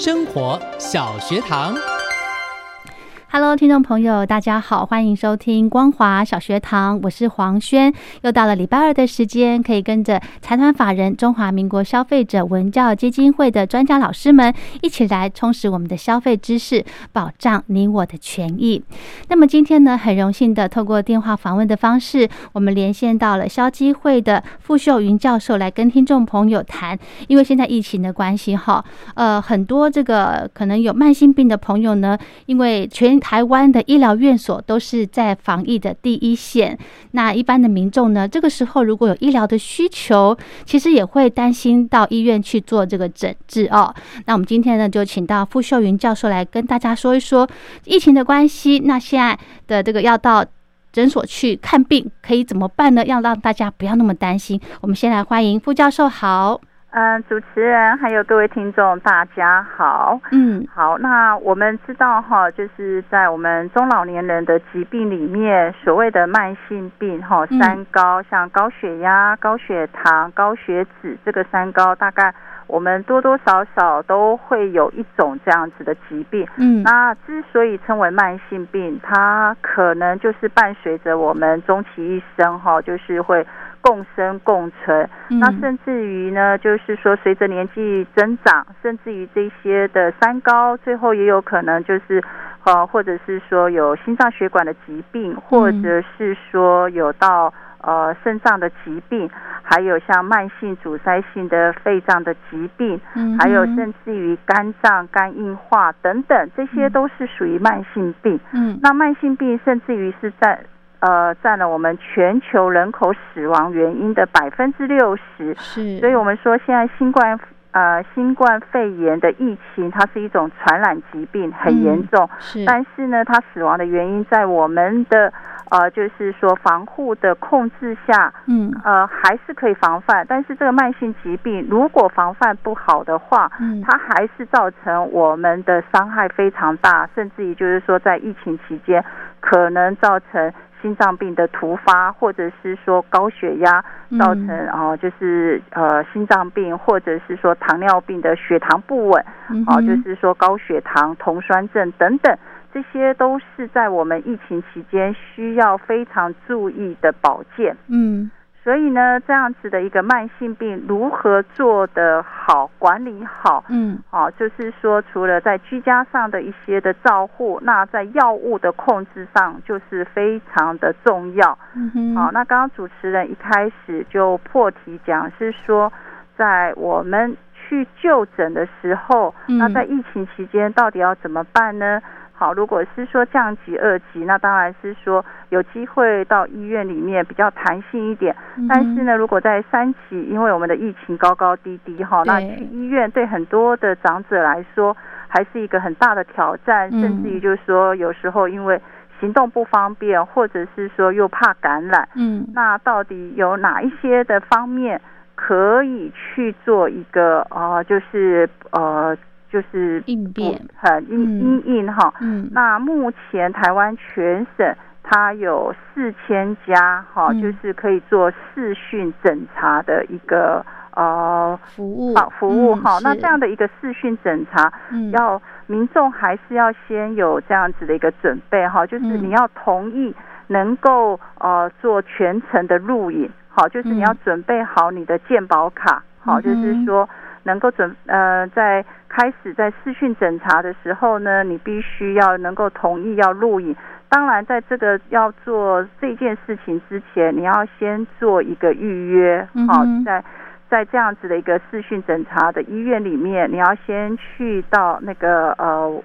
生活小学堂。Hello，听众朋友，大家好，欢迎收听光华小学堂，我是黄轩。又到了礼拜二的时间，可以跟着财团法人中华民国消费者文教基金会的专家老师们一起来充实我们的消费知识，保障你我的权益。那么今天呢，很荣幸的透过电话访问的方式，我们连线到了消基会的傅秀云教授来跟听众朋友谈。因为现在疫情的关系，哈，呃，很多这个可能有慢性病的朋友呢，因为全台湾的医疗院所都是在防疫的第一线，那一般的民众呢，这个时候如果有医疗的需求，其实也会担心到医院去做这个诊治哦。那我们今天呢，就请到傅秀云教授来跟大家说一说疫情的关系，那现在的这个要到诊所去看病可以怎么办呢？要让大家不要那么担心。我们先来欢迎傅教授，好。嗯，主持人还有各位听众，大家好。嗯，好，那我们知道哈，就是在我们中老年人的疾病里面，所谓的慢性病哈，三高，像高血压、高血糖、高血脂，这个三高，大概我们多多少少都会有一种这样子的疾病。嗯，那之所以称为慢性病，它可能就是伴随着我们终其一生哈，就是会。共生共存，那甚至于呢，就是说随着年纪增长，甚至于这些的三高，最后也有可能就是，呃，或者是说有心脏血管的疾病，或者是说有到呃肾脏的疾病，还有像慢性阻塞性的肺脏的疾病，还有甚至于肝脏肝硬化等等，这些都是属于慢性病。嗯，那慢性病甚至于是在。呃，占了我们全球人口死亡原因的百分之六十，是，所以我们说现在新冠呃新冠肺炎的疫情，它是一种传染疾病，很严重，是，但是呢，它死亡的原因在我们的呃就是说防护的控制下，嗯，呃还是可以防范，但是这个慢性疾病如果防范不好的话，嗯，它还是造成我们的伤害非常大，甚至于就是说在疫情期间可能造成。心脏病的突发，或者是说高血压造成哦，就是呃心脏病，或者是说糖尿病的血糖不稳，哦，就是说高血糖、酮酸症等等，这些都是在我们疫情期间需要非常注意的保健。嗯。所以呢，这样子的一个慢性病如何做得好、管理好？嗯，好，就是说，除了在居家上的一些的照护，那在药物的控制上就是非常的重要。嗯哼，好，那刚刚主持人一开始就破题讲，是说在我们去就诊的时候，那在疫情期间到底要怎么办呢？好，如果是说降级二级，那当然是说有机会到医院里面比较弹性一点。但是呢，如果在三级，因为我们的疫情高高低低哈，那去医院对很多的长者来说还是一个很大的挑战，甚至于就是说有时候因为行动不方便，或者是说又怕感染。嗯，那到底有哪一些的方面可以去做一个呃，就是呃。就是应变很应应应哈，嗯，那目前台湾全省它有四千家哈，就是可以做视讯诊查的一个呃服务服务哈。那这样的一个视讯诊查，要民众还是要先有这样子的一个准备哈，就是你要同意能够呃做全程的录影，好，就是你要准备好你的健保卡，好，就是说。能够准呃，在开始在视讯诊查的时候呢，你必须要能够同意要录影，当然，在这个要做这件事情之前，你要先做一个预约，好，在在这样子的一个视讯诊查的医院里面，你要先去到那个呃。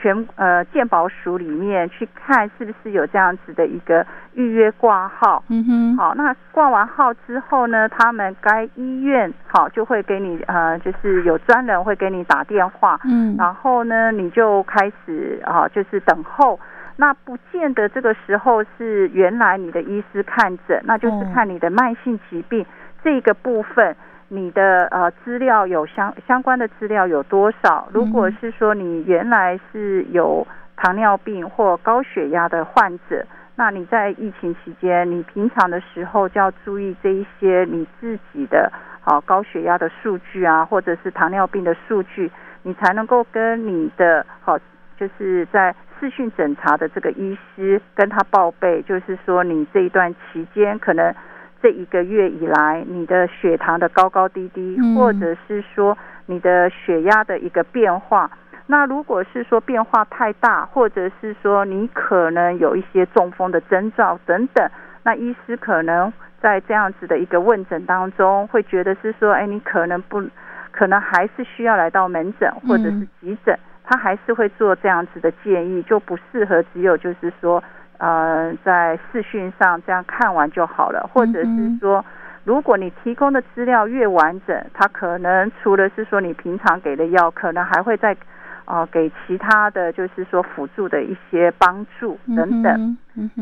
全呃健保署里面去看是不是有这样子的一个预约挂号，嗯哼，好，那挂完号之后呢，他们该医院好就会给你呃，就是有专人会给你打电话，嗯，然后呢你就开始啊，就是等候，那不见得这个时候是原来你的医师看诊，那就是看你的慢性疾病这个部分。你的呃资料有相相关的资料有多少？如果是说你原来是有糖尿病或高血压的患者，那你在疫情期间，你平常的时候就要注意这一些你自己的好高血压的数据啊，或者是糖尿病的数据，你才能够跟你的好就是在视讯诊查的这个医师跟他报备，就是说你这一段期间可能。这一个月以来，你的血糖的高高低低，或者是说你的血压的一个变化，那如果是说变化太大，或者是说你可能有一些中风的征兆等等，那医师可能在这样子的一个问诊当中，会觉得是说，哎，你可能不，可能还是需要来到门诊或者是急诊，他还是会做这样子的建议，就不适合只有就是说。呃，在视讯上这样看完就好了，或者是说，如果你提供的资料越完整，他可能除了是说你平常给的药，可能还会再呃给其他的就是说辅助的一些帮助等等。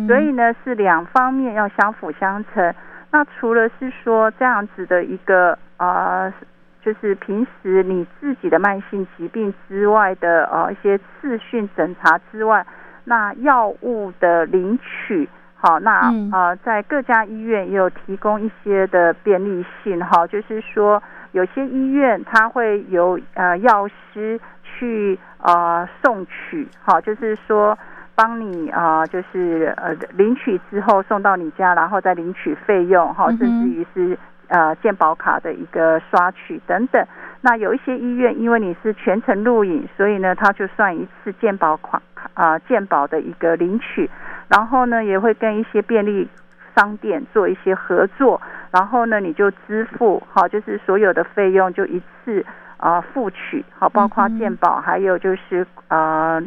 所以呢，是两方面要相辅相成。那除了是说这样子的一个呃，就是平时你自己的慢性疾病之外的呃一些视讯诊查之外。那药物的领取，好，那呃，在各家医院也有提供一些的便利性，哈，就是说有些医院它会由呃药师去呃送取，好，就是说帮你啊，就是呃领取之后送到你家，然后再领取费用，哈，甚至于是呃健保卡的一个刷取等等。那有一些医院，因为你是全程录影，所以呢，它就算一次健保款啊，健保的一个领取，然后呢，也会跟一些便利商店做一些合作，然后呢，你就支付好，就是所有的费用就一次啊付取好，包括健保，还有就是啊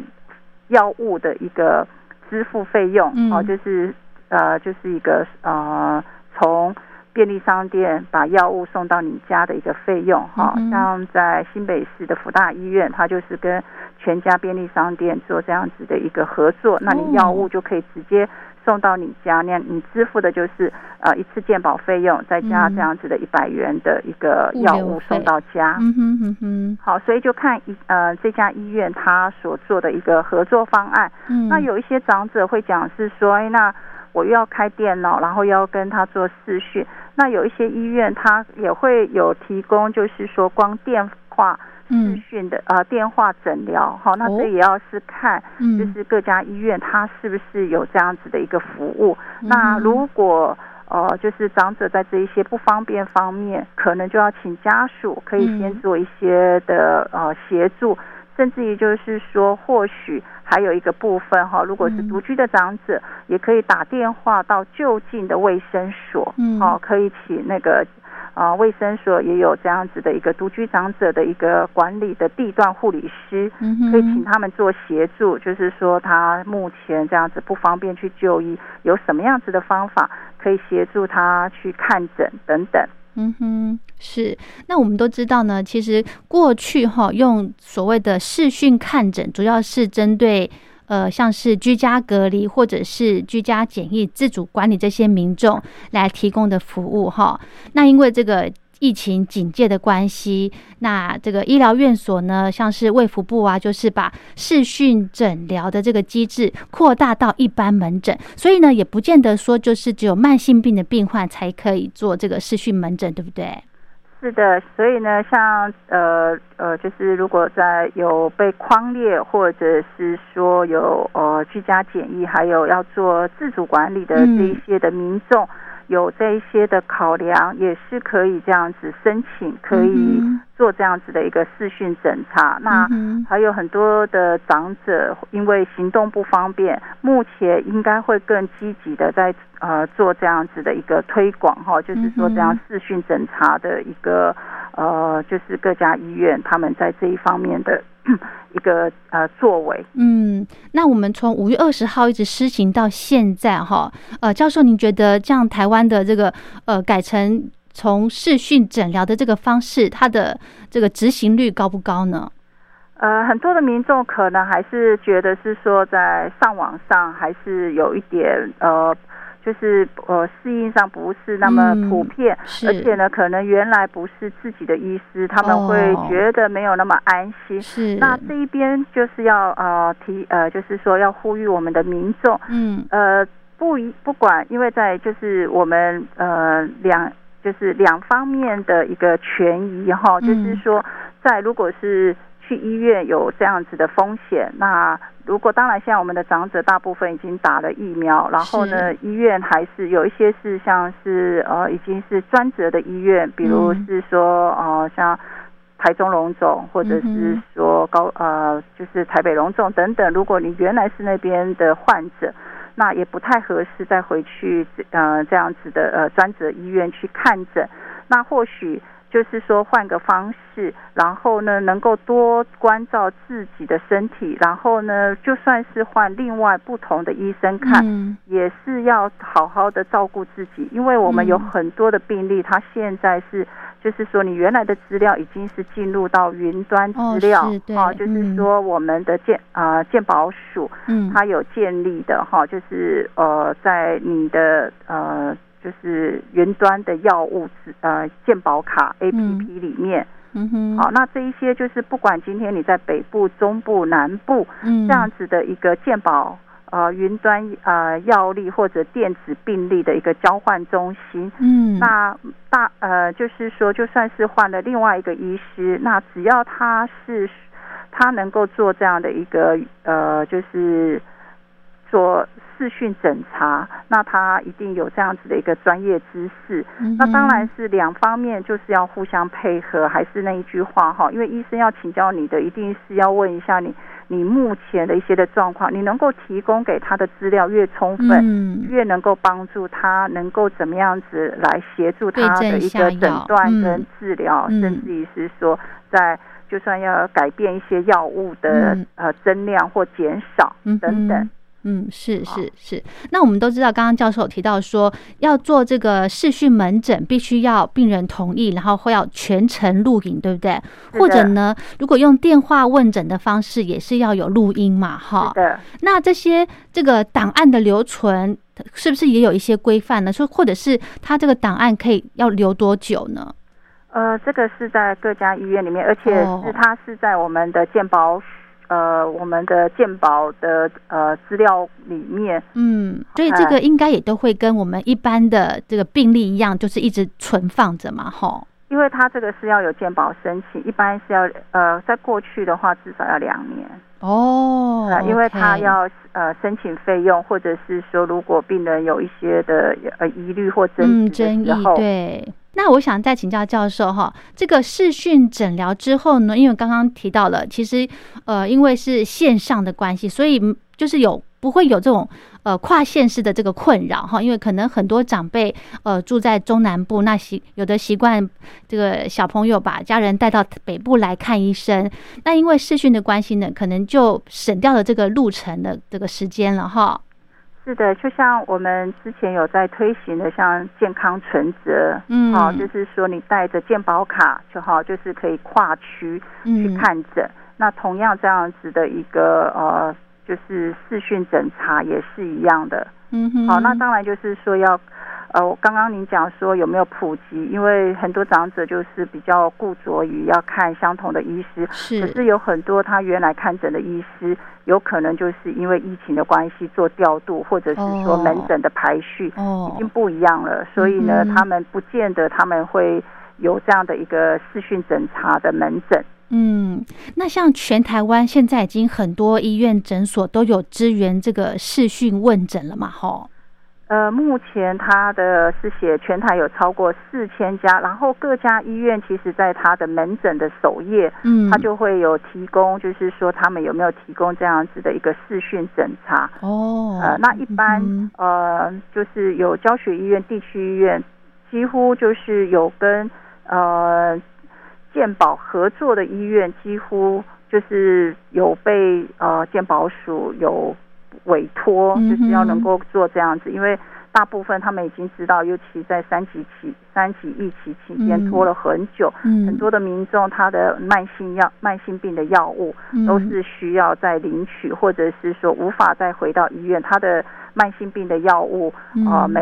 药物的一个支付费用，好，就是呃就是一个呃从。便利商店把药物送到你家的一个费用，哈，像在新北市的福大医院，它就是跟全家便利商店做这样子的一个合作，那你药物就可以直接送到你家，那你支付的就是呃一次健保费用，再加这样子的一百元的一个药物送到家。嗯哼哼哼，好，所以就看一呃这家医院他所做的一个合作方案。嗯，那有一些长者会讲是说，哎，那我又要开电脑，然后要跟他做视讯。那有一些医院，它也会有提供，就是说光电话视讯的呃电话诊疗，好，那这也要是看，就是各家医院它是不是有这样子的一个服务。那如果呃就是长者在这一些不方便方面，可能就要请家属可以先做一些的呃协助。甚至于就是说，或许还有一个部分哈，如果是独居的长者，也可以打电话到就近的卫生所，嗯。好，可以请那个啊卫生所也有这样子的一个独居长者的一个管理的地段护理师，可以请他们做协助，就是说他目前这样子不方便去就医，有什么样子的方法可以协助他去看诊等等。嗯哼，是。那我们都知道呢，其实过去哈用所谓的视讯看诊，主要是针对呃像是居家隔离或者是居家检疫自主管理这些民众来提供的服务哈。那因为这个。疫情警戒的关系，那这个医疗院所呢，像是卫福部啊，就是把视讯诊疗的这个机制扩大到一般门诊，所以呢，也不见得说就是只有慢性病的病患才可以做这个视讯门诊，对不对？是的，所以呢，像呃呃，就是如果在有被框列，或者是说有呃居家检疫，还有要做自主管理的这一些的民众。有这一些的考量，也是可以这样子申请，可以嗯做这样子的一个视讯诊查。那还有很多的长者因为行动不方便，目前应该会更积极的在呃做这样子的一个推广哈，就是说这样嗯视讯诊查的一个呃，就是各家医院他们在这一方面的 一个呃作为。嗯，那我们从五月二十号一直施行到现在哈，呃，教授，您觉得这样台湾的这个呃改成从视讯诊疗的这个方式，它的这个执行率高不高呢？呃，很多的民众可能还是觉得是说在上网上还是有一点呃，就是呃适应上不是那么嗯普遍，是。而且呢，可能原来不是自己的医师，他们会哦觉得没有那么安心。是，那这一边就是要呃提呃，就是说要呼吁我们的民众，嗯。呃，不一不管，因为在就是我们呃两就是两方面的一个权益哈，嗯。就是说在如果是去医院有这样子的风险，那如果当然现在我们的长者大部分已经打了疫苗，然后呢，医院还是有一些是像是呃已经是专责的医院，比如嗯是说呃像。台中龙总，或者是嗯说高呃，就是台北龙总等等。如果你原来是那边的患者，那也不太合适再回去呃这样子的呃专责医院去看诊。那或许就是说换个方式，然后呢能够多关照自己的身体，然后呢就算是换另外不同的医生看，嗯。也是要好好的照顾自己，因为我们有嗯很多的病例，它现在是就是说你原来的资料已经是进入到云端哦资料是，对哦，就是嗯。说我们的健啊、健保署嗯，它有建立的哈，就是呃在你的呃就是云端的药物资呃健保卡 A P P 里面，嗯哼，好，那这一些就是不管今天你在北部、中部、南部，嗯。这样子的一个健保呃云端呃药力或者电子病历的一个交换中心。嗯，那大呃就是说，就算是换了另外一个医师，那只要他是他能够做这样的一个呃就是做视讯诊查，那他一定有这样子的一个专业知识。嗯那当然是两方面，就是要互相配合。还是那一句话哈，因为医生要请教你的，一定是要问一下你你目前的一些的状况，你能够提供给他的资料越充分，嗯越能够帮助他能够怎么样子来协助他的一个诊断嗯跟治疗，嗯甚至于是说在就算要改变一些药物的、嗯呃增量或减少嗯等等。哼嗯，是是是。那我们都知道，刚刚教授有提到说，要做这个视讯门诊，必须要病人同意，然后会要全程录影，对不对？或者呢，如果用电话问诊的方式，也是要有录音嘛，哈是。的。那这些这个档案的留存，是不是也有一些规范呢？说或者是他这个档案可以要留多久呢？呃，这个是在各家医院里面，而且哦是它是在我们的健保呃我们的健保的呃资料里面。嗯，所以这个应该也都会跟我们一般的这个病例一样，就是一直存放着嘛，哈。因为它这个是要有健保申请，一般是要呃，在过去的话至少要两年，哦呃，因为他要呃申请费用，或者是说如果病人有一些的呃疑虑或争嗯争议对。那我想再请教教授哈，这个视讯诊疗之后呢，因为刚刚提到了，其实呃，因为是线上的关系，所以就是有不会有这种呃跨县市的这个困扰哈，因为可能很多长辈呃住在中南部，那习有的习惯这个小朋友把家人带到北部来看医生，那因为视讯的关系呢，可能就省掉了这个路程的这个时间了哈。是的，就像我们之前有在推行的，像健康存折，嗯好、就是说你带着健保卡就好，就是可以跨区去嗯看诊。那同样这样子的一个呃，就是视讯诊查也是一样的。嗯哼，好，那当然就是说要，呃，我刚刚您讲说有没有普及，因为很多长者就是比较固着于要看相同的医师，可是是有很多他原来看诊的医师，有可能就是因为疫情的关系做调度，或者是说哦门诊的排序哦已经不一样了，所以呢嗯，他们不见得他们会有这样的一个视讯诊查的门诊。嗯，那像全台湾现在已经很多医院诊所都有支援这个视讯问诊了嘛，吼。呃，目前他的是写全台有超过四千家，然后各家医院其实在他的门诊的首页，嗯，他就会有提供，就是说他们有没有提供这样子的一个视讯诊查。哦，呃，那一般、嗯呃，就是有教学医院、地区医院，几乎就是有跟呃健保合作的医院，几乎就是有被呃健保署有委托，就是要能够做这样子，因为大部分他们已经知道，尤其在三级期、三级疫情期间嗯。拖了很久，嗯。很多的民众他的慢性药、慢性病的药物嗯。都是需要再领取，或者是说无法再回到医院，他的慢性病的药物啊呃每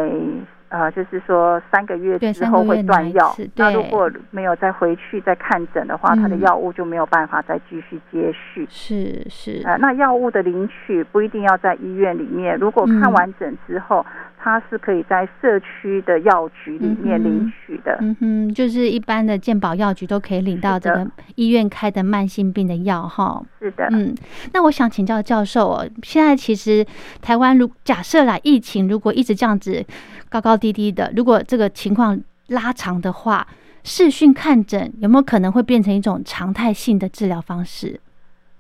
呃就是说三个月对之后会断药那如果没有再回去再看诊的话，他的嗯药物就没有办法再继续接续。是是，呃，那药物的领取不一定要在医院里面，如果看嗯完诊之后，他是可以在社区的药局里面领取的。嗯哼，就是一般的健保药局都可以领到这个医院开的慢性病的药哈。是的，嗯，那我想请教教授哦，现在其实台湾如假设啦，疫情如果一直这样子高高低低的，如果这个情况拉长的话，视讯看诊有没有可能会变成一种常态性的治疗方式？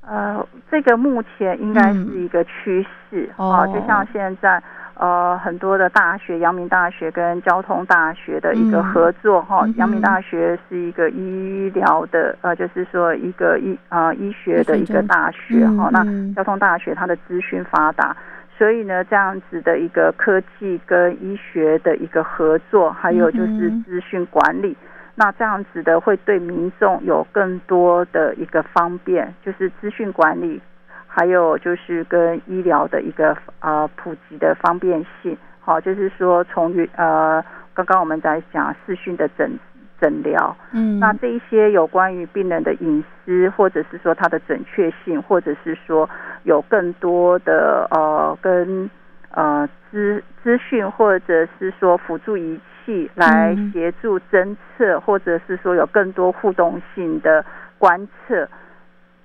呃，这个目前应该是一个趋势哦就像现在呃很多的大学，阳明大学跟交通大学的一个嗯合作哈、阳明大学是一个医疗的呃，就是说一个医呃医学的一个大学哈、那交通大学它的资讯发达。所以呢，这样子的一个科技跟医学的一个合作，还有就是资讯管理，那这样子的会对民众有更多的一个方便，就是资讯管理，还有就是跟医疗的一个呃普及的方便性。好，就是说从于呃刚刚我们在讲视讯的诊诊疗，嗯，那这一些有关于病人的隐私，或者是说它的准确性，或者是说有更多的呃跟呃资资讯，或者是说辅助仪器来嗯协助侦测，或者是说有更多互动性的观测，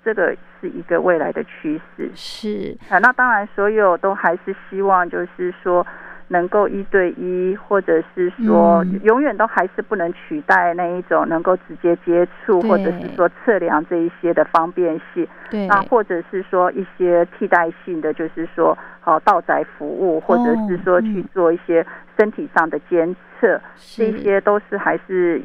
这个是一个未来的趋势。是。啊，那当然，所有都还是希望，就是说能够一对一，或者是说嗯。永远都还是不能取代那一种能够直接接触，或者是说测量这一些的方便性。对，那或者是说一些替代性的，就是说好道宅服务，或者是说去嗯做一些身体上的监测，这些都是还是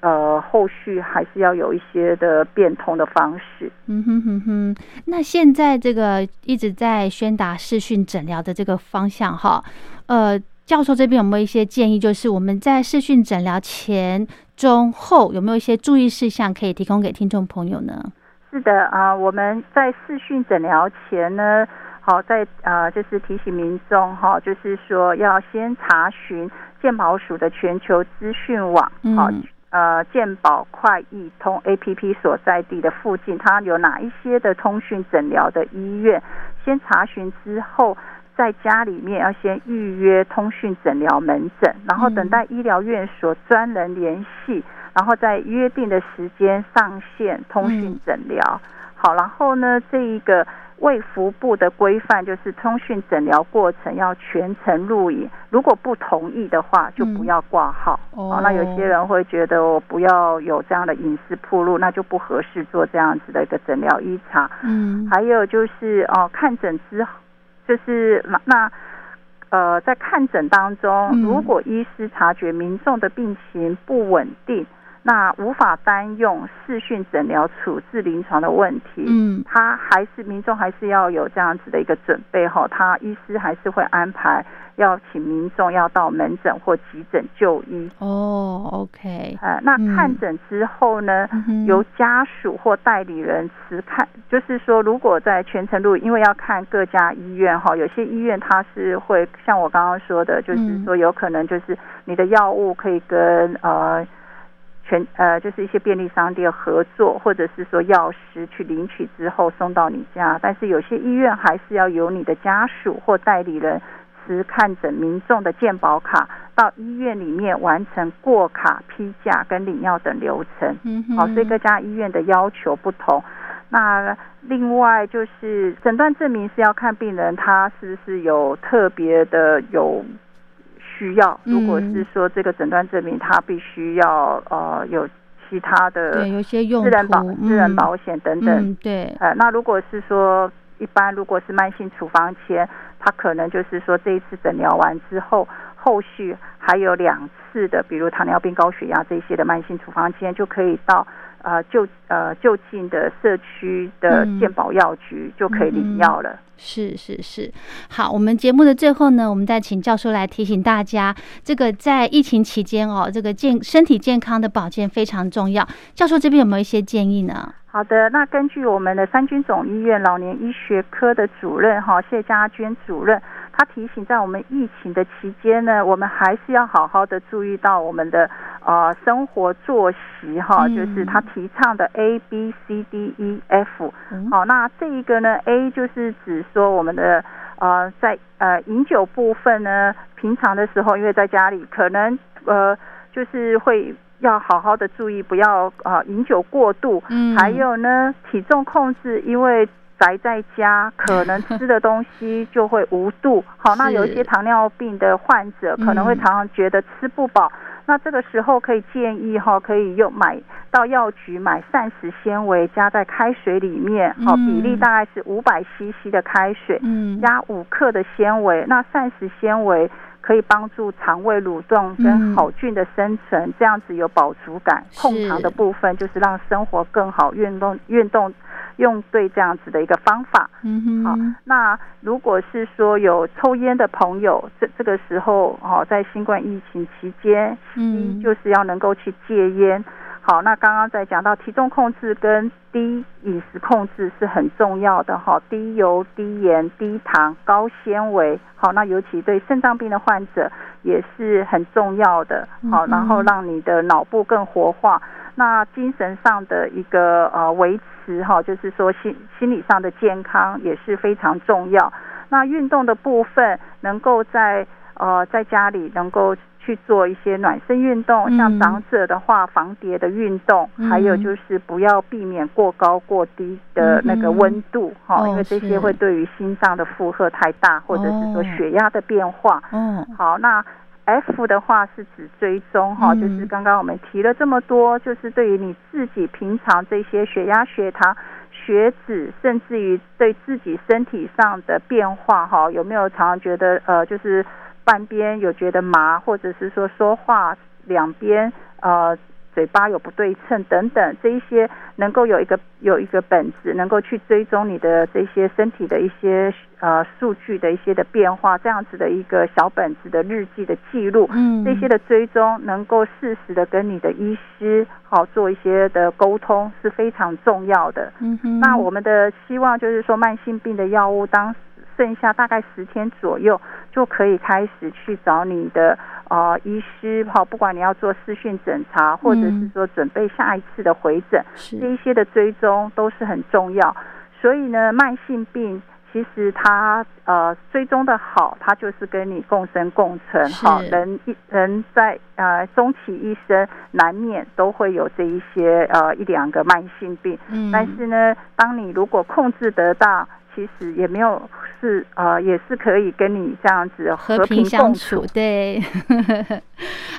呃后续还是要有一些的变通的方式。嗯哼哼哼，那现在这个一直在宣达视讯诊疗的这个方向哈，呃，教授这边有没有一些建议？就是我们在视讯诊疗前、中、后有没有一些注意事项可以提供给听众朋友呢？是的啊、我们在视讯诊疗前呢，好在呃就是提醒民众哈，就是说要先查询健保署的全球资讯网，好、嗯呃健保快易通 APP 所在地的附近，它有哪一些的通讯诊疗的医院，先查询之后。在家里面要先预约通讯诊疗门诊，然后等待医疗院所专人联系，然后在约定的时间上线通讯诊疗。好，然后呢，这一个卫福部的规范就是通讯诊疗过程要全程录影，如果不同意的话，就不要挂号。哦那有些人会觉得我不要有这样的隐私铺路，那就不合适做这样子的一个诊疗医查。嗯，还有就是哦，看诊之后，就是那那呃，在看诊当中，嗯如果医师察觉民众的病情不稳定，那无法单用视讯诊疗处置临床的问题，嗯。他还是民众还是要有这样子的一个准备哈，他医师还是会安排要请民众要到门诊或急诊就医。哦，OK，呃，那嗯。看诊之后呢，嗯由家属或代理人持看，就是说，如果在全程路，因为要看各家医院哈，有些医院它是会像我刚刚说的，就是嗯。说有可能就是你的药物可以跟呃全呃就是一些便利商店合作，或者是说药师去领取之后送到你家，但是有些医院还是要由你的家属或代理人持看诊民众的健保卡到医院里面完成过卡、批假跟领药等流程。嗯哼，好，所以各家医院的要求不同。那另外就是诊断证明是要看病人他是不是有特别的有需要，嗯。如果是说这个诊断证明他必须要呃有其他的对，有些用自然保途，私人嗯保险等等，嗯，对，呃，那如果是说一般如果是慢性处方签，他可能就是说这一次诊疗完之后，后续还有两次的，比如糖尿病、高血压这些的慢性处方签，就可以到呃就呃就近的社区的嗯健保药局就可以领药了。是是是，好，我们节目的最后呢，我们再请教授来提醒大家，这个在疫情期间哦，这个健身体健康的保健非常重要。教授这边有没有一些建议呢？好的，那根据我们的三军总医院老年医学科的主任哈谢家娟主任，他提醒，在我们疫情的期间呢，我们还是要好好的注意到我们的呃生活作息哈，嗯就是他提倡的 A B C D E F。嗯好，那这一个呢，A 就是指说我们的呃在呃饮酒部分呢，平常的时候因为在家里可能呃就是会要好好的注意，不要呃饮酒过度。嗯还有呢，体重控制，因为宅在家，可能吃的东西就会无度。好，那有一些糖尿病的患者可能会嗯常常觉得吃不饱。那这个时候可以建议哈，可以用买到药局买膳食纤维加在开水里面，好嗯比例大概是五百 CC 的开水，嗯加五克的纤维。那膳食纤维可以帮助肠胃蠕动嗯跟好菌的生成，这样子有饱足感。控糖的部分就是让生活更好，运动运动用对这样子的一个方法。好嗯哼，好那如果是说有抽烟的朋友，这这个时候哦，在新冠疫情期间，嗯一就是要能够去戒烟。好，那刚刚在讲到体重控制跟低饮食控制是很重要的哈，低油、低盐、低糖、高纤维。好，那尤其对肾脏病的患者也是很重要的。好，然后让你的脑部更活化。那精神上的一个呃维持哈，就是说心心理上的健康也是非常重要。那运动的部分，能够在呃在家里能够去做一些暖身运动，嗯。像长者的话，防跌的运动，嗯。还有就是不要避免过高过低的那个温度哈、哦因为这些会对于心脏的负荷太大，或者是说哦。血压的变化。嗯，好，那 F 的话是指追踪哈，嗯就是刚刚我们提了这么多，就是对于你自己平常这些血压、血糖、血脂，甚至于对自己身体上的变化哈，有没有常常觉得呃，就是半边有觉得麻，或者是说说话两边呃。嘴巴有不对称等等，这一些能够有一个有一个本子，能够去追踪你的这些身体的一些呃数据的一些的变化，这样子的一个小本子的日记的记录，嗯这些的追踪能够适时的跟你的医师好做一些的沟通是非常重要的。嗯哼，那我们的希望就是说，慢性病的药物当剩下大概十天左右，就可以开始去找你的呃医师，好，不管你要做视讯诊查，或者是嗯说准备下一次的回诊，这一些的追踪都是很重要。所以呢，慢性病其实它呃追踪的好，它就是跟你共生共存是哈。人一人在呃终其一生，难免都会有这一些呃一两个慢性病。嗯，但是呢，当你如果控制得当，其实也没有是呃也是可以跟你这样子和平平相处，对。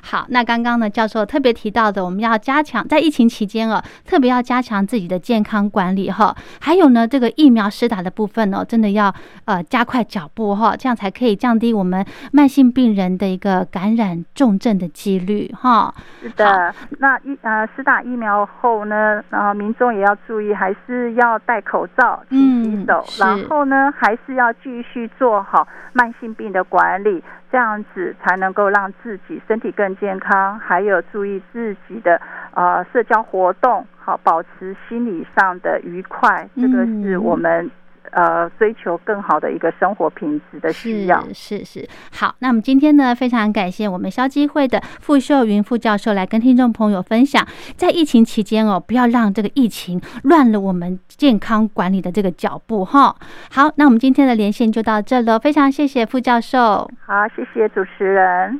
好，那刚刚呢，教授特别提到的，我们要加强在疫情期间哦，特别要加强自己的健康管理哈。还有呢，这个疫苗施打的部分哦，真的要呃加快脚步哈，这样才可以降低我们慢性病人的一个感染重症的几率哈。是的，那疫呃施打疫苗后呢，然后民众也要注意，还是要戴口罩、勤洗手，嗯然后呢，还是要继续做好慢性病的管理，这样子才能够让自己身体更健康，还有注意自己的呃社交活动，好保持心理上的愉快，这个是嗯我们。呃，追求更好的一个生活品质的需要。是是是，好，那我们今天呢，非常感谢我们消基会的傅秀云副教授来跟听众朋友分享，在疫情期间哦，不要让这个疫情乱了我们健康管理的这个脚步哈。好，那我们今天的连线就到这了，非常谢谢傅教授。好，谢谢主持人。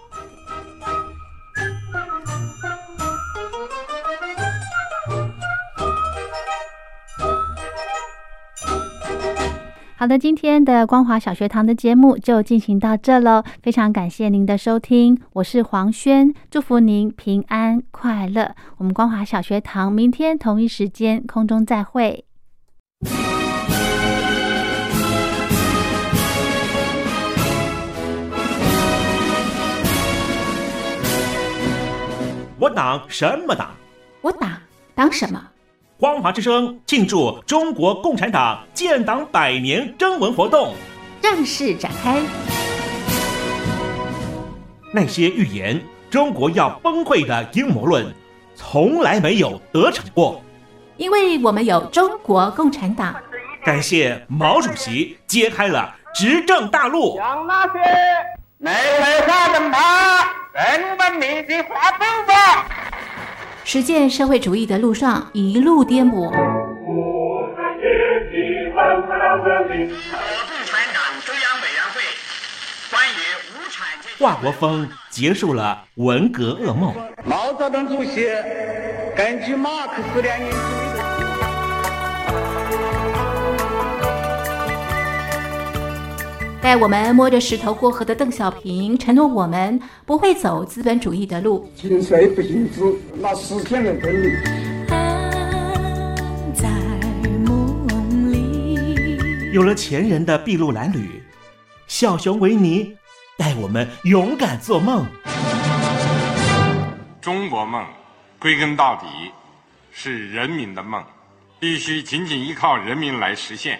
好的，今天的光华小学堂的节目就进行到这喽，非常感谢您的收听，我是黄轩，祝福您平安快乐。我们光华小学堂明天同一时间空中再会。我党什么党？我党党什么？光华之声庆祝中国共产党建党百年征文活动正式展开。那些预言中国要崩溃的阴谋论，从来没有得逞过，因为我们有中国共产党。感谢毛主席揭开了执政大陆。向那些内外杀人马更文明的划走吧。实践社会主义的路上一路颠簸。共产党中央委员会关于无产阶级华国锋结束了文革噩梦。毛泽东主席根据马克思列宁主义带我们摸着石头过河的邓小平承诺我们不会走资本主义的路。井水不行之，那实现了真理。在梦里。有了前人的筚路蓝缕，小熊维尼带我们勇敢做梦。中国梦，归根到底是人民的梦，必须紧紧依靠人民来实现。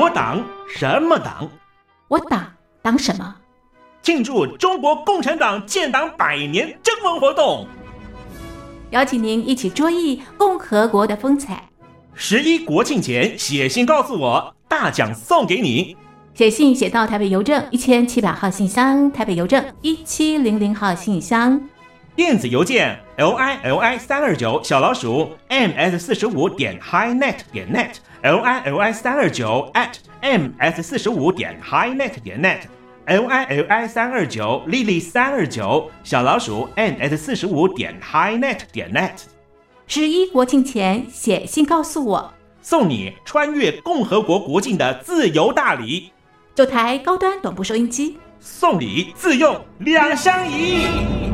我党什么党？我党党什么？庆祝中国共产党建党百年征文活动，邀请您一起追忆共和国的风采。十一国庆前写信告诉我，大奖送给你。写信写到台北邮政一千七百号信箱，台北邮政一七零零号信箱。电子邮件 l i l i 三二九小老鼠 m s 四十五点 highnet 点 net l i l i 三二九 at m s 四十五点 highnet 点 net l i l i 三二九 lily 三二九小老鼠 and at 四十五点 highnet 点 net，十一国庆前写信告诉我，送你穿越共和国国境的自由大礼，九台高端短波收音机，送礼自用两相宜。